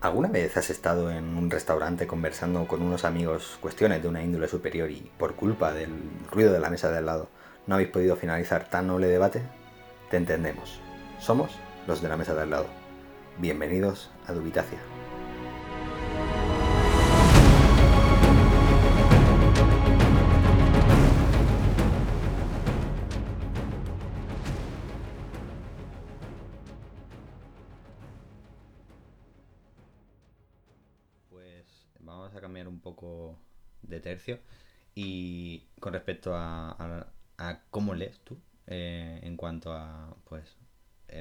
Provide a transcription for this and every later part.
¿Alguna vez has estado en un restaurante conversando con unos amigos cuestiones de una índole superior y por culpa del ruido de la mesa de al lado no habéis podido finalizar tan noble debate? Te entendemos. Somos los de la mesa de al lado. Bienvenidos a Dubitacia. Un poco de tercio y con respecto a, cómo lees tú, eh, en cuanto a, pues,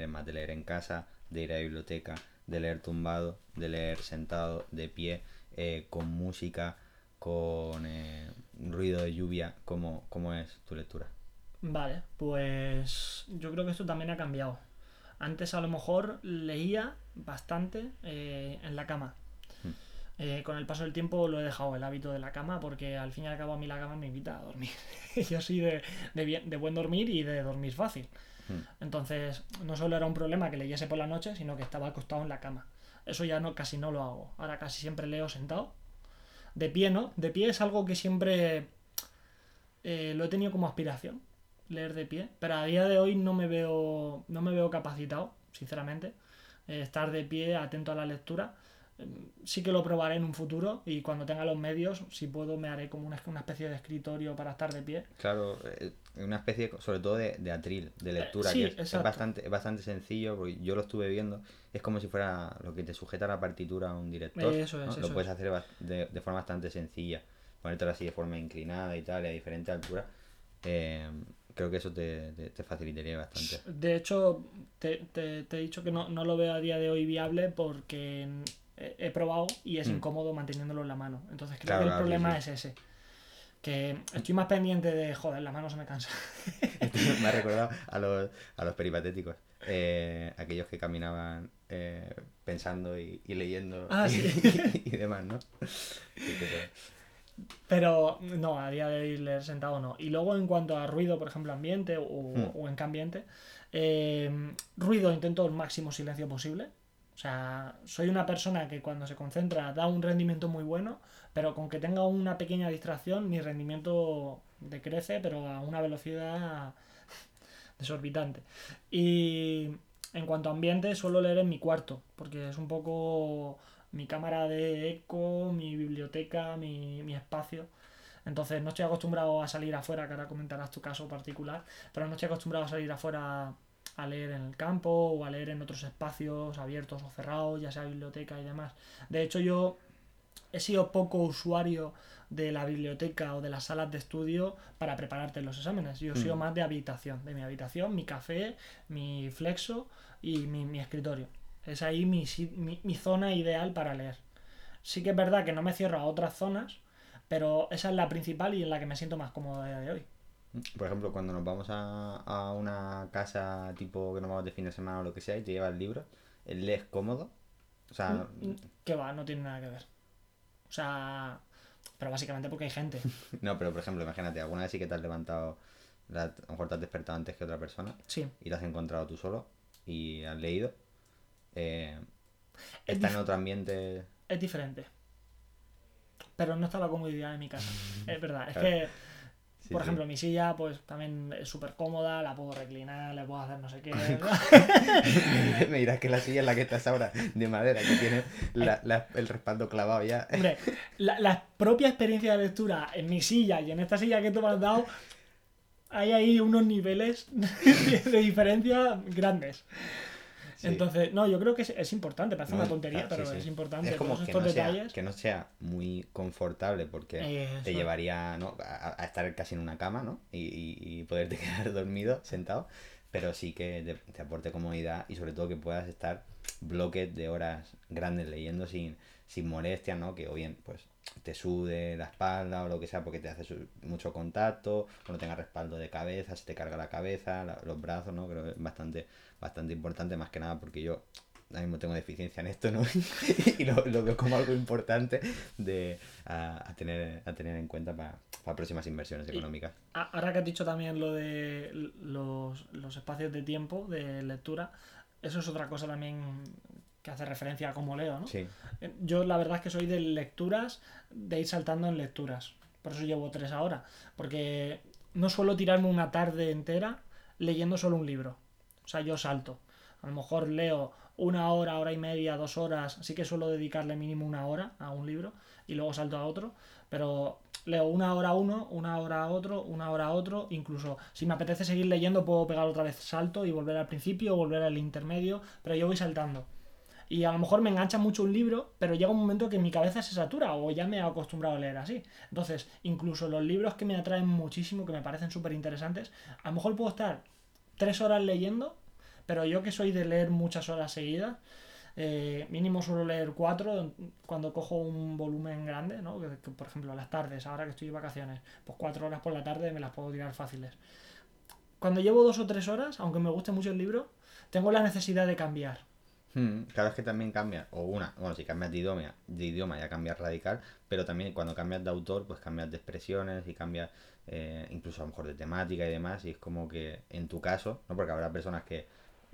más de leer en casa, de ir a la biblioteca, de leer tumbado, de leer sentado, de pie, eh, con música, con eh, ruido de lluvia, ¿cómo, cómo es tu lectura? Vale, pues yo creo que esto también ha cambiado. Antes a lo mejor leía bastante en la cama. Eh, con el paso del tiempo lo he dejado el hábito de la cama porque al fin y al cabo a mí la cama me invita a dormir. yo soy de, de, bien- de buen dormir y de dormir fácil. Hmm. Entonces no solo era un problema que leyese por la noche, sino que estaba acostado en la cama. Eso ya no casi no lo hago. Ahora casi siempre leo sentado. De pie no. De pie es algo que siempre eh, lo he tenido como aspiración leer de pie, pero a día de hoy no me veo no me veo capacitado, sinceramente, Eh, estar de pie atento a la lectura. Eh, Sí que lo probaré en un futuro y cuando tenga los medios, si puedo, me haré como una, una especie de escritorio para estar de pie. Claro, eh, una especie, sobre todo de, de atril, de lectura, Eh, sí, que es, es bastante, es bastante sencillo, porque yo lo estuve viendo, es como si fuera lo que te sujeta la partitura a un director. Eso es, ¿no? eso Lo puedes es. hacer de, de forma bastante sencilla, ponértelo así de forma inclinada y tal, y a diferente altura. Eh, creo que eso te, te, te facilitaría bastante. De hecho, te, te- te he dicho que no, no lo veo a día de hoy viable porque he, probado y es Mm. incómodo manteniéndolo en la mano. Entonces creo Claro, que el claro, problema sí. es ese. Que estoy más pendiente de, joder, la mano se me cansa. Me ha recordado a los, a los peripatéticos, eh, aquellos que caminaban eh, pensando y, y leyendo Ah, y, sí. y demás, ¿no? Pero no, a día de hoy leer sentado no. Y luego en cuanto a ruido, por ejemplo, ambiente o, o en ambiente, eh, ruido intento el máximo silencio posible. O sea, soy una persona que cuando se concentra da un rendimiento muy bueno, pero con que tenga una pequeña distracción, mi rendimiento decrece, pero a una velocidad desorbitante. Y en cuanto a ambiente, suelo leer en mi cuarto, porque es un poco mi cámara de eco, mi biblioteca, mi, mi espacio. Entonces no estoy acostumbrado a salir afuera, que ahora comentarás tu caso particular, pero no estoy acostumbrado a salir afuera a leer en el campo o a leer en otros espacios abiertos o cerrados, ya sea biblioteca y demás. De hecho yo he sido poco usuario de la biblioteca o de las salas de estudio para prepararte los exámenes. Yo he sido Mm. más de habitación, de mi habitación, mi café, mi flexo y mi, mi escritorio. Es ahí mi, mi, mi zona ideal para leer. Sí que es verdad que no me cierro a otras zonas, pero esa es la principal y en la que me siento más cómodo a día de hoy. Por ejemplo, cuando nos vamos a, a una casa tipo que nos vamos de fin de semana o lo que sea y te llevas libros, ¿el lees cómodo? O sea, Mm, Que va, no tiene nada que ver. O sea, pero básicamente porque hay gente. no, pero por ejemplo, imagínate, alguna vez sí que te has levantado, la- a lo mejor te has despertado antes que otra persona Sí. y te has encontrado tú solo y has leído. Eh, Es está en otro ambiente. es diferente. Pero no está la comodidad de mi casa. Es verdad. Es Claro. que, Sí, por sí. ejemplo, mi silla, pues también es súper cómoda, la puedo reclinar, le puedo hacer no sé qué. Me dirás que la silla en la que estás ahora, de madera, que tiene la- la- el respaldo clavado ya. Hombre, la, la propia experiencia de lectura en mi silla y en esta silla que tú me has dado, hay ahí unos niveles de, de diferencia grandes. Sí. Entonces, no, yo creo que es, es importante, parece No, una tontería, claro, sí, pero sí. es importante. Es como todos que estos no, sea, detalles. que no sea muy confortable porque Eso te llevaría ¿no? a, a estar casi en una cama ¿no? y, y- y poderte quedar dormido, sentado, pero sí que te, te aporte comodidad y sobre todo que puedas estar bloques de horas grandes leyendo sin, sin molestia, ¿no? que o bien pues te sude la espalda o lo que sea porque te hace mucho contacto, o no tenga respaldo de cabeza, se te carga la cabeza, la- los brazos, ¿no? creo que es bastante, bastante importante más que nada porque yo ahora mismo tengo deficiencia en esto, ¿no? y lo, lo veo como algo importante de, a, a tener, a tener en cuenta para próximas inversiones económicas. Ahora que has dicho también lo de los, los espacios de tiempo de lectura, eso es otra cosa también que hace referencia a cómo leo, ¿no? Sí. Eh, Yo la verdad es que soy de lecturas, de ir saltando en lecturas. Por eso llevo tres ahora. Porque no suelo tirarme una tarde entera leyendo solo un libro. O sea, yo salto. A lo mejor leo una hora, hora y media, dos horas. Sí que suelo dedicarle mínimo una hora a un libro y luego salto a otro. Pero leo una hora a uno, una hora a otro, una hora a otro. Incluso si me apetece seguir leyendo, puedo pegar otra vez salto y volver al principio o volver al intermedio. Pero yo voy saltando. Y a lo mejor me engancha mucho un libro, pero llega un momento que mi cabeza se satura o ya me he acostumbrado a leer así. Entonces, incluso los libros que me atraen muchísimo, que me parecen súper interesantes, a lo mejor puedo estar tres horas leyendo, pero yo que soy de leer muchas horas seguidas, eh, mínimo suelo leer cuatro cuando cojo un volumen grande, ¿no? Que- por ejemplo, las tardes, ahora que estoy de vacaciones, pues cuatro horas por la tarde me las puedo tirar fáciles. Cuando llevo dos o tres horas, aunque me guste mucho el libro, tengo la necesidad de cambiar. Mm, Claro, es que también cambia, o una, bueno, si cambias de idioma, de idioma ya cambias radical, pero también cuando cambias de autor, pues cambias de expresiones y cambias eh, incluso a lo mejor de temática y demás, y es como que en tu caso, ¿no? Porque habrá personas que,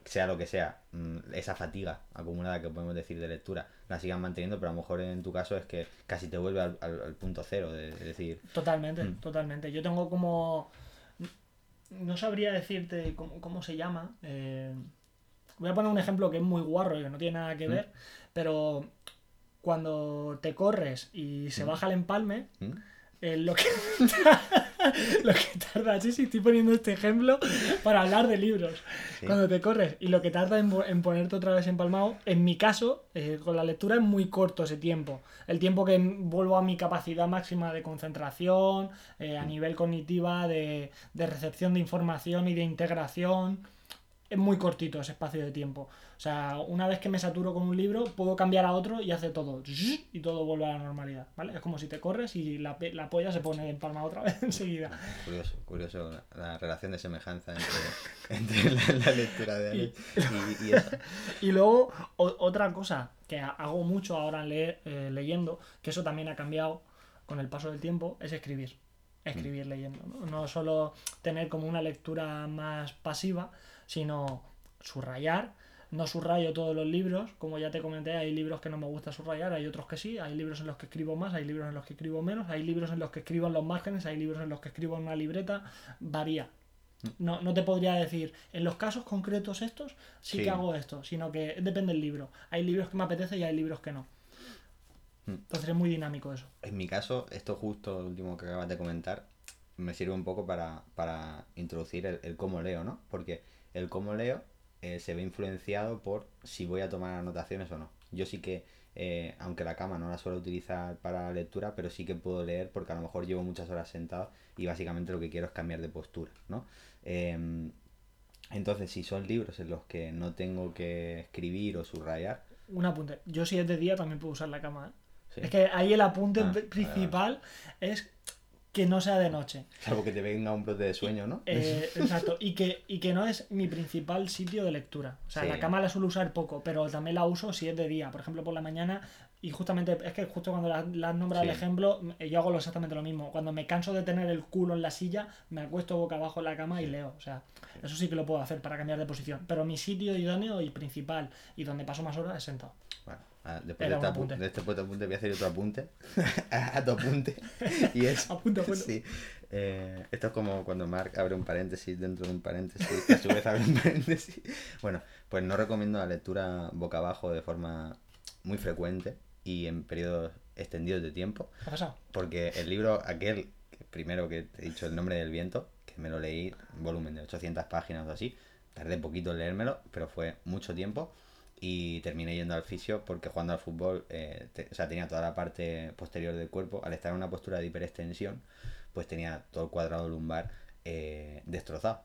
sea lo que sea, mm, esa fatiga acumulada que podemos decir de lectura, la sigan manteniendo, pero a lo mejor en tu caso es que casi te vuelve al, al- al punto cero, de, de decir, Totalmente, Mm. totalmente. Yo tengo como. No sabría decirte cómo, cómo se llama. eh, Voy a poner un ejemplo que es muy guarro y que no tiene nada que Mm. ver. Pero cuando te corres y se Mm. baja el empalme, ¿Mm? eh, lo, que lo que tarda. Sí, sí, estoy poniendo este ejemplo para hablar de libros. Sí. Cuando te corres y lo que tarda en, en ponerte otra vez empalmado, en mi caso, eh, con la lectura es muy corto ese tiempo. El tiempo que vuelvo a mi capacidad máxima de concentración, eh, a nivel cognitiva, de, de recepción de información y de integración. Es muy cortito ese espacio de tiempo. O sea, una vez que me saturo con un libro, puedo cambiar a otro y hace todo. Y todo vuelve a la normalidad. ¿vale? Es como si te corres y la, la polla se pone empalmada otra vez enseguida. Curioso, curioso la, la relación de semejanza entre, entre la, la lectura de Alex y, y eso. Y luego, o- otra cosa que ha- hago mucho ahora leer, eh, leyendo, que eso también ha cambiado con el paso del tiempo, es escribir. Escribir leyendo. ¿no? no solo tener como una lectura más pasiva, sino subrayar. No subrayo todos los libros, como ya te comenté, hay libros que no me gusta subrayar, hay otros que sí, hay libros en los que escribo más, hay libros en los que escribo menos, hay libros en los que escribo en los márgenes, hay libros en los que escribo en una libreta, varía. No, no te podría decir, en los casos concretos estos sí, Sí. que hago esto, sino que depende del libro. Hay libros que me apetece y hay libros que no. Mm. Entonces es muy dinámico eso. En mi caso, esto justo, lo último que acabas de comentar, me sirve un poco para, para introducir el, el cómo leo, ¿no? Porque el cómo leo eh, se ve influenciado por si voy a tomar anotaciones o no. Yo sí que, eh, aunque la cama no la suelo utilizar para lectura, pero sí que puedo leer porque a lo mejor llevo muchas horas sentado y básicamente lo que quiero es cambiar de postura, ¿no? Em, entonces, si son libros en los que no tengo que escribir o subrayar, Un apunte. Yo si es de día también puedo usar la cama. ¿eh? sí, Es que ahí el apunte Ah, principal es que no sea de noche. salvo que te venga un brote de sueño, ¿no? Eh, exacto. Y que, y que no es mi principal sitio de lectura. O sea, Sí. la cama la suelo usar poco, pero también la uso si es de día. Por ejemplo, por la mañana. Y justamente, es que justo cuando la, la has nombrado Sí. el ejemplo, eh, yo hago exactamente lo mismo. Cuando me canso de tener el culo en la silla, me acuesto boca abajo en la cama y leo. O sea, eso sí que lo puedo hacer para cambiar de posición. Pero mi sitio idóneo y principal y donde paso más horas es sentado. Bueno, ah, después de, este un apu- apunte. de este apunte voy a hacer otro apunte. a tu apunte. Y es. Apunta, apunta. Sí. Eh, esto es como cuando Mark abre un paréntesis dentro de un paréntesis, que a su vez abre un paréntesis. Bueno, pues no recomiendo la lectura boca abajo de forma muy frecuente y en periodos extendidos de tiempo, ¿Qué ha pasado? porque el libro, aquel, que primero que te he dicho, El nombre del viento, que me lo leí, un volumen de 800 páginas o así, tardé poquito en leérmelo, pero fue mucho tiempo y terminé yendo al fisio porque jugando al fútbol, eh, te- o sea, tenía toda la parte posterior del cuerpo, al estar en una postura de hiperextensión, pues tenía todo el cuadrado lumbar eh, destrozado.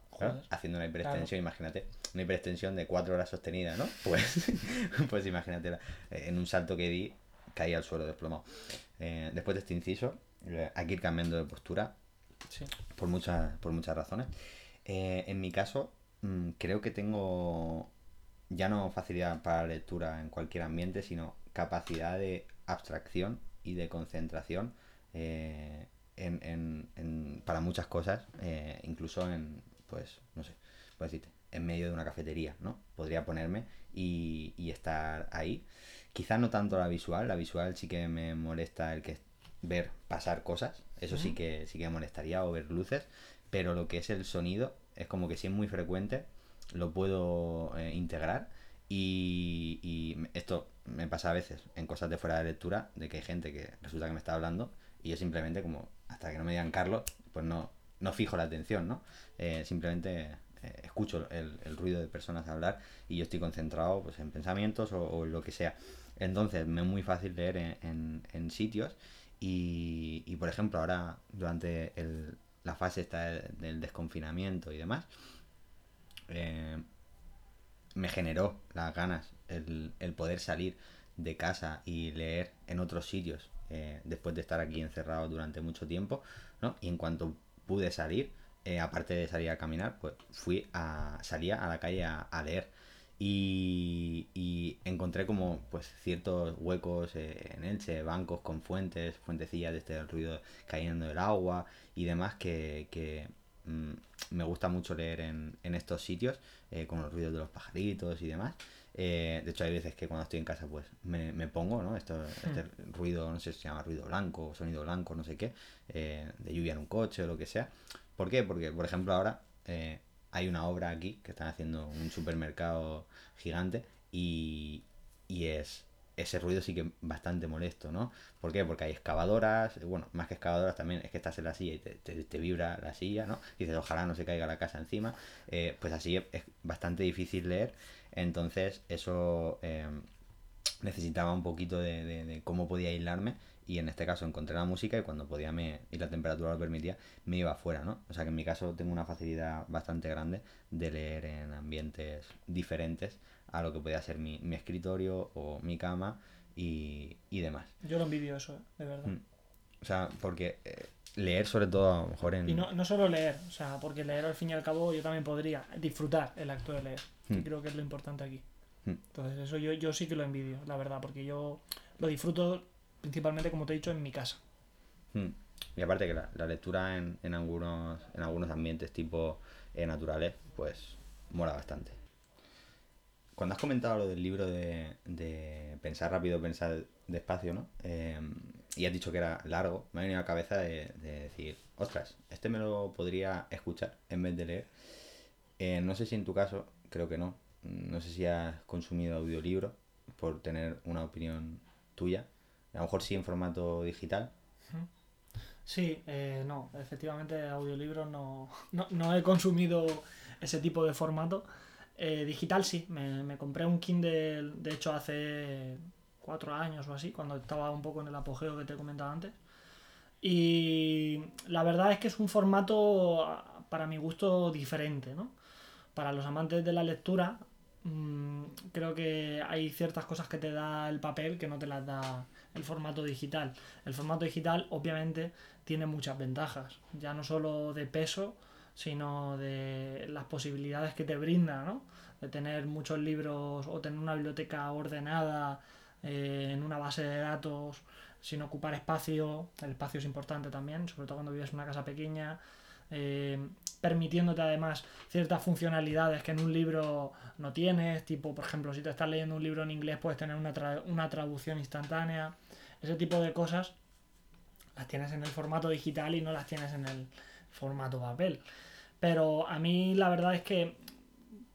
Haciendo una hiperextensión, imagínate, una hiperextensión de cuatro horas sostenida, ¿no? Pues, pues imagínate, la- en un salto que di, caí al suelo desplomado. Eh, después de este inciso, eh, hay que ir cambiando de postura Sí. por muchas, por muchas razones. Eh, en mi caso, mm, creo que tengo ya no facilidad para la lectura en cualquier ambiente, sino capacidad de abstracción y de concentración eh, en, en- en- para muchas cosas, eh, incluso en, pues, no sé, decirte, en medio de una cafetería, ¿no? Podría ponerme y, y estar ahí. Quizás no tanto la visual, la visual sí que me molesta el que ver pasar cosas, eso sí que sí que me molestaría o ver luces, pero lo que es el sonido es como que si es muy frecuente lo puedo eh, integrar y, y esto me pasa a veces en cosas de fuera de lectura, de que hay gente que resulta que me está hablando y yo simplemente como hasta que no me digan Carlos, pues no, no fijo la atención, ¿no? Eh, simplemente eh, escucho el, el, ruido de personas hablar y yo estoy concentrado pues, en pensamientos o, lo que sea. Entonces me es muy fácil leer en, en, sitios y, y, por ejemplo ahora durante el, la fase esta del desconfinamiento y demás, eh, me generó las ganas el, el, poder salir de casa y leer en otros sitios eh, después de estar aquí encerrado durante mucho tiempo, ¿no? Y en cuanto pude salir, eh, aparte de salir a caminar, pues fui a salía a la calle a, leer y, encontré como pues ciertos huecos eh, en Elche, bancos con fuentes, fuentecillas de este ruido cayendo del agua y demás que mmm, me gusta mucho leer en, en estos sitios eh, con los ruidos de los pajaritos y demás. Eh, de hecho hay veces que cuando estoy en casa pues me, me pongo, ¿no? Esto, este hmm. ruido, no sé si se llama ruido blanco, sonido blanco, no sé qué, eh, de lluvia en un coche o lo que sea. ¿Por qué? Porque por ejemplo ahora hay una obra aquí que están haciendo un supermercado gigante y, y es ese ruido sí que bastante molesto, ¿no? ¿Por qué? Porque hay excavadoras, bueno, más que excavadoras también es que estás en la silla y te, te, vibra la silla, ¿no? Y dices, ojalá no se caiga la casa encima. Eh, pues así es, bastante difícil leer. Entonces, eso eh, necesitaba un poquito de, de, de, cómo podía aislarme. Y en este caso encontré la música y cuando podía me, y la temperatura lo permitía, me iba afuera, ¿no? O sea que en mi caso tengo una facilidad bastante grande de leer en ambientes diferentes a lo que podía ser mi, mi escritorio o mi cama y, y, demás. Yo lo envidio eso, ¿eh? de verdad. Mm. O sea, porque eh, leer sobre todo a lo mejor en... Y no, no solo leer, o sea, porque leer al fin y al cabo yo también podría disfrutar el acto de leer, mm. que creo que es lo importante aquí. Mm. Entonces eso yo, yo sí que lo envidio, la verdad, porque yo lo disfruto principalmente, como te he dicho, en mi casa. Y aparte que la, la lectura en, en, algunos, en algunos ambientes tipo eh, naturales, pues mola bastante cuando has comentado lo del libro de, pensar rápido, pensar despacio, ¿no? Eh, y has dicho que era largo, me ha venido a la cabeza de, de, decir, ostras, este me lo podría escuchar en vez de leer. Eh, no sé si en tu caso, creo que no. No sé si has consumido audiolibro por tener una opinión tuya. A lo mejor sí en formato digital. Sí, eh, no, efectivamente audiolibro no, no, no he consumido ese tipo de formato. Eh, digital sí, me, me, compré un Kindle, de hecho hace cuatro años o así, cuando estaba un poco en el apogeo que te he comentado antes. Y la verdad es que es un formato, para mi gusto, diferente, ¿no? Para los amantes de la lectura, mmm, creo que hay ciertas cosas que te da el papel que no te las da el formato digital. El formato digital, obviamente, tiene muchas ventajas, ya no solo de peso, sino de las posibilidades que te brinda, ¿no? De tener muchos libros o tener una biblioteca ordenada eh, en una base de datos sin ocupar espacio. El espacio es importante también, sobre todo cuando vives en una casa pequeña. Eh, permitiéndote además ciertas funcionalidades que en un libro no tienes, tipo, por ejemplo, si te estás leyendo un libro en inglés puedes tener una, tra una traducción instantánea. Ese tipo de cosas las tienes en el formato digital y no las tienes en el formato papel. Pero a mí la verdad es que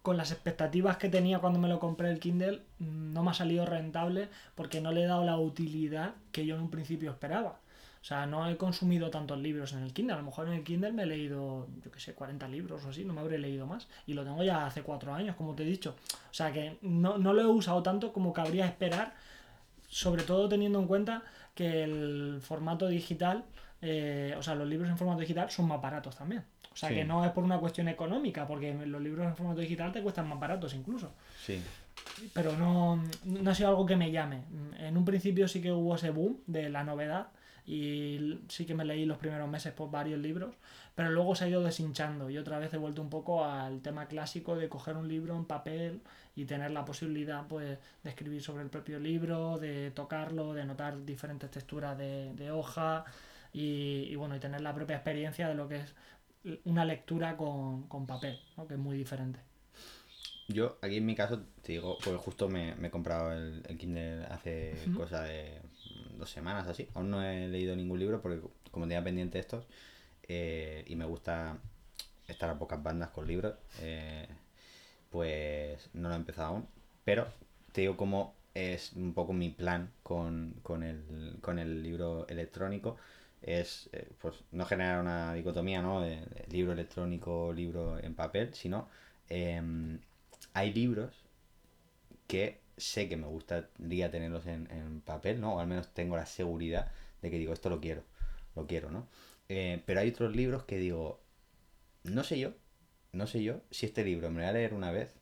con las expectativas que tenía cuando me lo compré el Kindle no me ha salido rentable porque no le he dado la utilidad que yo en un principio esperaba. O sea, no he consumido tantos libros en el Kindle. A lo mejor en el Kindle me he leído, yo qué sé, 40 libros o así, no me habré leído más. Y lo tengo ya hace 4 años, como te he dicho. O sea, que no, no lo he usado tanto como cabría esperar, sobre todo teniendo en cuenta que el formato digital, eh, o sea, los libros en formato digital son más baratos también. O sea, sí. que no es por una cuestión económica, porque los libros en formato digital te cuestan más baratos incluso. Sí. Pero no, no ha sido algo que me llame. En un principio sí que hubo ese boom de la novedad y sí que me leí los primeros meses por varios libros, pero luego se ha ido deshinchando y otra vez he vuelto un poco al tema clásico de coger un libro en papel y tener la posibilidad pues de escribir sobre el propio libro, de tocarlo, de notar diferentes texturas de, de hoja y, y bueno, y tener la propia experiencia de lo que es una lectura con, con papel, ¿no? que es muy diferente. Yo, aquí en mi caso, te digo, pues justo me, me he comprado el, el Kindle hace cosa de dos semanas así. Aún no he leído ningún libro porque como tenía pendiente estos eh, y me gusta estar a pocas bandas con libros, eh, pues no lo he empezado aún. Pero te digo como es un poco mi plan con, con, el, con el libro electrónico es eh, pues no generar una dicotomía ¿no? de, libro electrónico libro en papel sino em, hay libros que sé que me gustaría tenerlos en, en, papel, ¿no? O al menos tengo la seguridad de que digo, esto lo quiero, lo quiero, ¿no? Eh, pero hay otros libros que digo, no sé yo, no sé yo si este libro me lo voy a leer una vez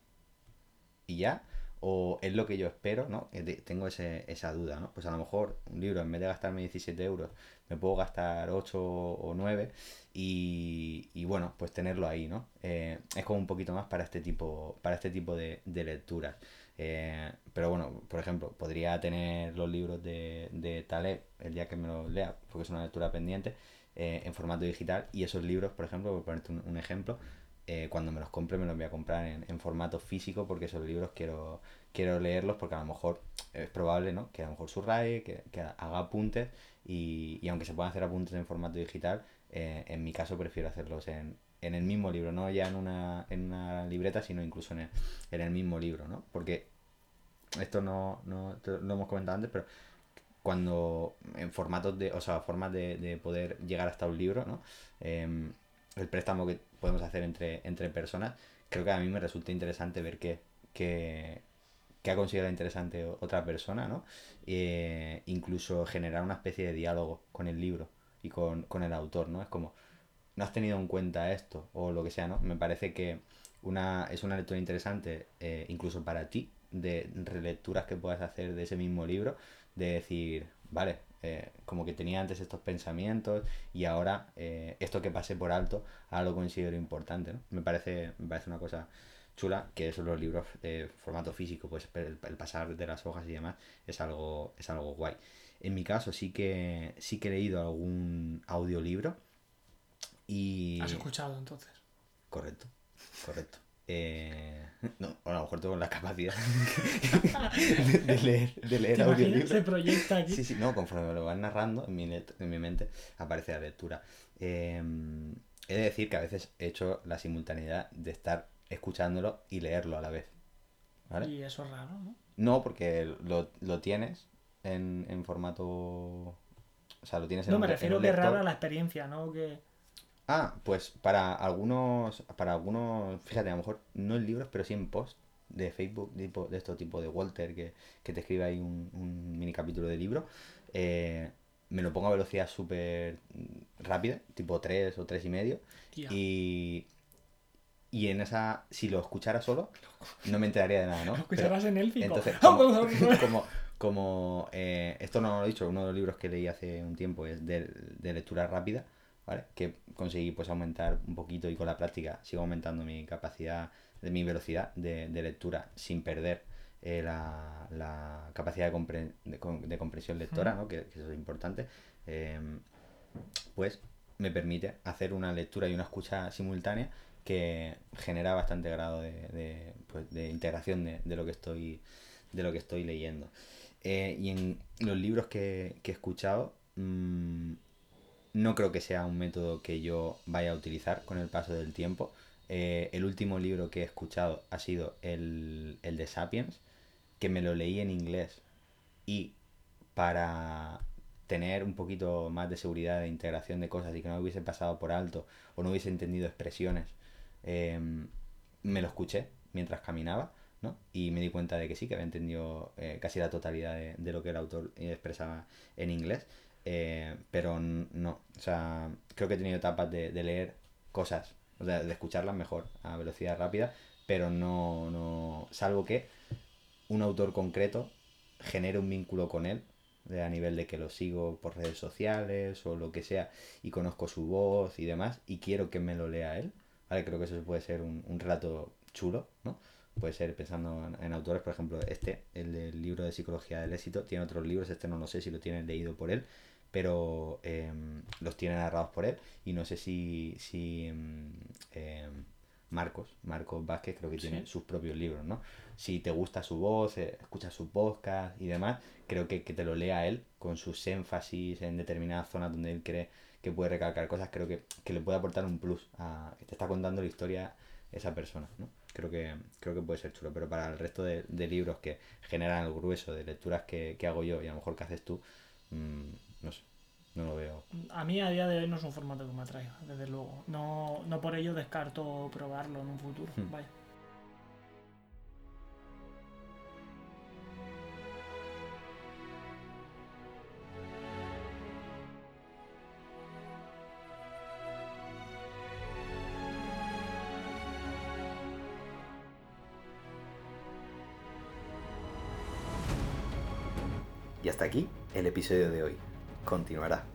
y ya, o es lo que yo espero, ¿no? Tengo ese, esa duda, ¿no? Pues a lo mejor un libro, en vez de gastarme 17 euros, me puedo gastar 8 o 9 y, y bueno, pues tenerlo ahí, ¿no? Eh, es como un poquito más para este tipo, para este tipo de, de lecturas. Eh, pero bueno, por ejemplo, podría tener los libros de, de Taleb el día que me los lea, porque es una lectura pendiente, eh, en formato digital. Y esos libros, por ejemplo, por ponerte un, un ejemplo, eh, cuando me los compre me los voy a comprar en, en, formato físico porque esos libros quiero, quiero leerlos porque a lo mejor es probable ¿no? que a lo mejor subraye, que, que haga apuntes y, y, aunque se puedan hacer apuntes en formato digital, eh, en mi caso prefiero hacerlos en, en el mismo libro, no ya en una, en una libreta, sino incluso en el, en el mismo libro, ¿no? Porque esto no, no lo hemos comentado antes, pero cuando en formatos de, o sea, formas de, de poder llegar hasta un libro, ¿no? Eh, el préstamo que podemos hacer entre, entre personas, creo que a mí me resulta interesante ver qué, qué, qué ha considerado interesante otra persona, ¿no? Eh, incluso generar una especie de diálogo con el libro y con, con el autor, ¿no? Es como, no has tenido en cuenta esto o lo que sea, ¿no? Me parece que una, es una lectura interesante eh, incluso para ti, de relecturas que puedas hacer de ese mismo libro, de decir, vale, eh, como que tenía antes estos pensamientos y ahora eh, esto que pasé por alto, ahora lo considero importante, ¿no? Me parece, me parece una cosa chula que son los libros de formato físico, pues el, el, pasar de las hojas y demás es algo, es algo guay. En mi caso sí que, sí que he leído algún audiolibro y... ¿Has escuchado entonces? Correcto, correcto. Eh, no, a lo mejor tengo la capacidad de, de leer, de leer audiolibros. Se proyecta aquí. Sí, sí, no, conforme me lo van narrando en mi, en mi mente aparece la lectura. Eh, he de decir que a veces he hecho la simultaneidad de estar escuchándolo y leerlo a la vez. ¿Vale? Y eso es raro, ¿no? No, porque lo, lo tienes en, en formato. O sea, lo tienes en No, me refiero que es rara la experiencia, ¿no? Que. Ah, pues para algunos, para algunos, fíjate, a lo mejor no en libros, pero sí en post de Facebook, tipo, de este tipo de Walter, que, que te escribe ahí un, un, mini capítulo de libro, eh, me lo pongo a velocidad súper rápida, tipo 3 o 3 y medio, y, y en esa, si lo escuchara solo, no me enteraría de nada, ¿no? Lo escucharás pero, en élfico. Entonces, como, como, como eh, esto no lo he dicho, uno de los libros que leí hace un tiempo es de, de lectura rápida, ¿vale? Que conseguí pues aumentar un poquito y con la práctica sigo aumentando mi capacidad, de mi velocidad de, de lectura sin perder eh, la, la, capacidad de, compre de, de, comprensión lectora, ¿no? que, que, eso es importante, eh, pues me permite hacer una lectura y una escucha simultánea que genera bastante grado de, de, pues, de integración de, de, lo que estoy de lo que estoy leyendo. Eh, y en los libros que, que he escuchado, mmm, no creo que sea un método que yo vaya a utilizar con el paso del tiempo. Eh, el último libro que he escuchado ha sido el, el de Sapiens, que me lo leí en inglés y para tener un poquito más de seguridad de integración de cosas y que no hubiese pasado por alto o no hubiese entendido expresiones, eh, me lo escuché mientras caminaba. ¿no? Y me di cuenta de que sí, que había entendido eh, casi la totalidad de, lo que el autor expresaba en inglés. Eh, pero no, o sea, creo que he tenido etapas de, leer cosas, o sea, de escucharlas mejor a velocidad rápida, pero no, no, salvo que un autor concreto genere un vínculo con él, de, a nivel de que lo sigo por redes sociales o lo que sea, y conozco su voz y demás, y quiero que me lo lea él, ¿vale? Creo que eso puede ser un, un relato chulo, ¿no? Puede ser pensando en, en, autores, por ejemplo, este, el del libro de psicología del éxito, tiene otros libros, este no lo sé si lo tienen leído por él, pero eh, los tiene narrados por él y no sé si, si eh, Marcos, Marcos Vázquez, creo que tiene sus propios libros, ¿no? Si te gusta su voz, eh, escuchas su podcast y demás, creo que, que te lo lea él con sus énfasis en determinadas zonas donde él cree que puede recalcar cosas, creo que, que le puede aportar un plus a que te está contando la historia esa persona, ¿no? Creo que, creo que puede ser chulo, pero para el resto de, de libros que generan el grueso de lecturas que, que, hago yo y a lo mejor que haces tú, mmm, no sé, no lo veo. A mí a día de hoy no es un formato que me atraiga, desde luego. No, no por ello descarto probarlo en un futuro. Hmm. Vaya. Y hasta aquí el episodio de hoy. Continuará.